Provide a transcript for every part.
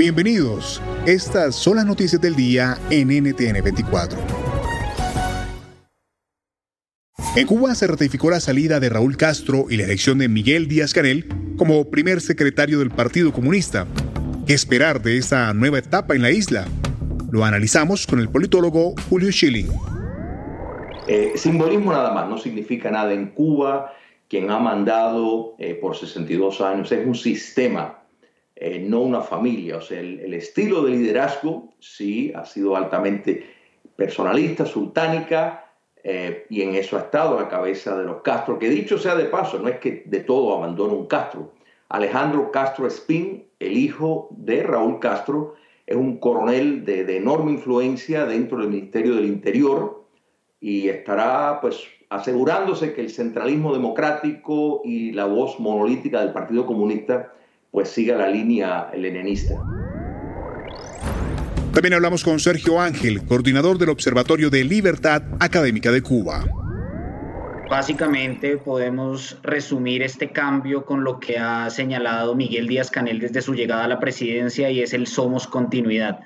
Bienvenidos. Estas son las noticias del día en NTN 24. En Cuba se ratificó la salida de Raúl Castro y la elección de Miguel Díaz Canel como primer secretario del Partido Comunista. ¿Qué esperar de esta nueva etapa en la isla? Lo analizamos con el politólogo Julio Schilling. Eh, simbolismo nada más, no significa nada en Cuba. Quien ha mandado eh, por 62 años es un sistema eh, no una familia. O sea, el, estilo de liderazgo sí ha sido altamente personalista, sultánica, eh, y en eso ha estado a la cabeza de los Castro, que dicho sea de paso, no es que de todo abandona un Castro. Alejandro Castro Espín, el hijo de Raúl Castro, es un coronel de enorme influencia dentro del Ministerio del Interior y estará pues asegurándose que el centralismo democrático y la voz monolítica del Partido Comunista pues siga la línea leninista. También hablamos con Sergio Ángel, coordinador del Observatorio de Libertad Académica de Cuba. Básicamente podemos resumir este cambio con lo que ha señalado Miguel Díaz Canel desde su llegada a la presidencia y es el somos continuidad.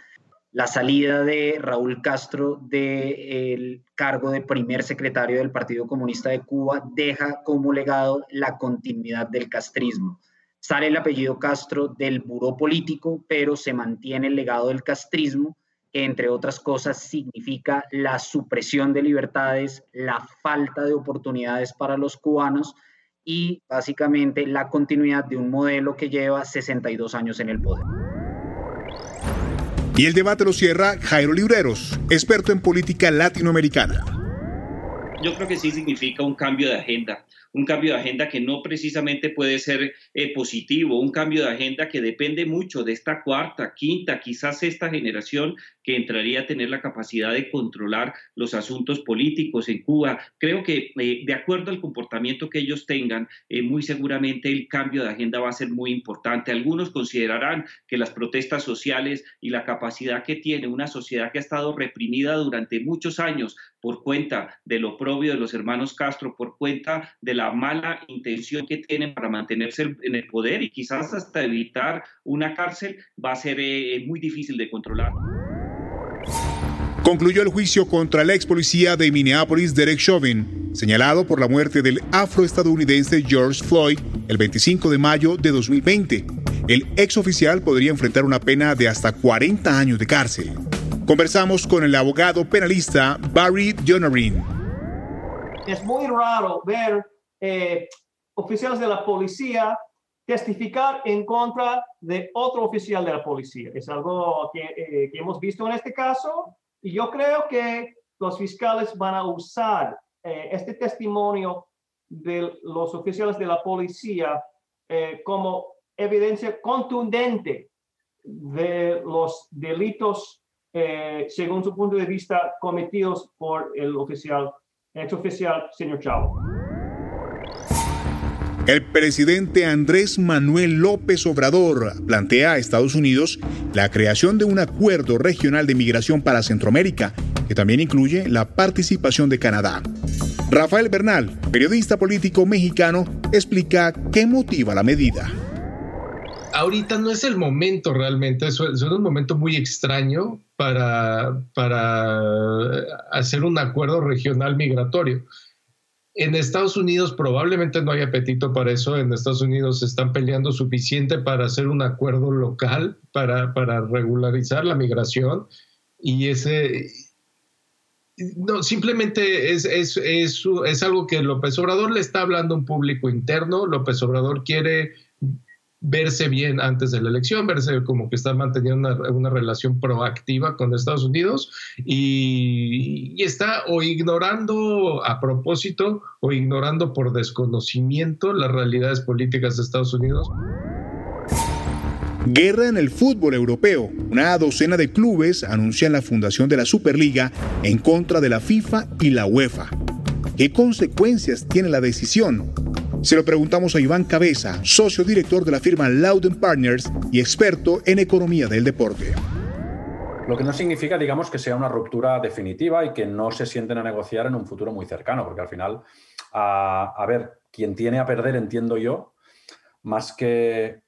La salida de Raúl Castro del cargo de primer secretario del Partido Comunista de Cuba deja como legado la continuidad del castrismo Sale el apellido Castro del buró político, pero se mantiene el legado del castrismo, que entre otras cosas significa la supresión de libertades, la falta de oportunidades para los cubanos y básicamente la continuidad de un modelo que lleva 62 años en el poder. Y el debate lo cierra Jairo Libreros, experto en política latinoamericana. Yo creo que sí significa un cambio de agenda un cambio de agenda que no precisamente puede ser eh, positivo, un cambio de agenda que depende mucho de esta cuarta, quinta, quizás esta generación que entraría a tener la capacidad de controlar los asuntos políticos en Cuba. Creo que eh, de acuerdo al comportamiento que ellos tengan, eh, muy seguramente el cambio de agenda va a ser muy importante. Algunos considerarán que las protestas sociales y la capacidad que tiene una sociedad que ha estado reprimida durante muchos años por cuenta de lo propio de los hermanos Castro, por cuenta de la mala intención que tienen para mantenerse en el poder y quizás hasta evitar una cárcel, va a ser eh, muy difícil de controlar. Concluyó el juicio contra el ex policía de Minneapolis, Derek Chauvin, señalado por la muerte del afroestadounidense George Floyd el 25 de mayo de 2020. El ex oficial podría enfrentar una pena de hasta 40 años de cárcel. Conversamos con el abogado penalista Barry Jonarin. Es muy raro ver eh, oficiales de la policía testificar en contra de otro oficial de la policía. Es algo que, eh, hemos visto en este caso y yo creo que los fiscales van a usar eh, este testimonio de los oficiales de la policía como evidencia contundente de los delitos eh, según su punto de vista, cometidos por el oficial, ex oficial, señor Chavo. El presidente Andrés Manuel López Obrador plantea a Estados Unidos la creación de un acuerdo regional de migración para Centroamérica, que también incluye la participación de Canadá. Rafael Bernal, periodista político mexicano, explica qué motiva la medida ahorita no es el momento realmente, es, un momento muy extraño para, para hacer un acuerdo regional migratorio. En Estados Unidos probablemente no hay apetito para eso. En Estados Unidos se están peleando suficiente para hacer un acuerdo local para, para regularizar la migración. Y ese, no, simplemente es, es, es, es, algo que López Obrador le está hablando a un público interno. López Obrador quiere verse bien antes de la elección, verse como que está manteniendo una, relación proactiva con Estados Unidos y, está o ignorando a propósito o ignorando por desconocimiento las realidades políticas de Estados Unidos. Guerra en el fútbol europeo. Una docena de clubes anuncian la fundación de la Superliga en contra de la FIFA y la UEFA. ¿Qué consecuencias tiene la decisión? Se lo preguntamos a Iván Cabeza, socio director de la firma Loudon Partners y experto en economía del deporte. Lo que no significa, digamos, que sea una ruptura definitiva y que no se sienten a negociar en un futuro muy cercano, porque al final, a, ver, quien tiene a perder, entiendo yo, más que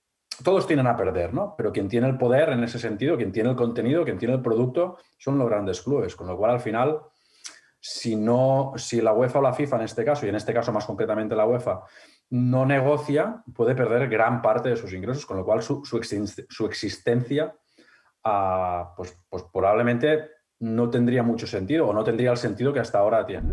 todos tienen a perder, ¿no? Pero quien tiene el poder en ese sentido, quien tiene el contenido, quien tiene el producto, son los grandes clubes. Con lo cual, al final, si no, si la UEFA o la FIFA en este caso, y en este caso más concretamente la UEFA, no negocia, puede perder gran parte de sus ingresos, con lo cual su, existencia ah, pues, pues probablemente no tendría mucho sentido o no tendría el sentido que hasta ahora tiene.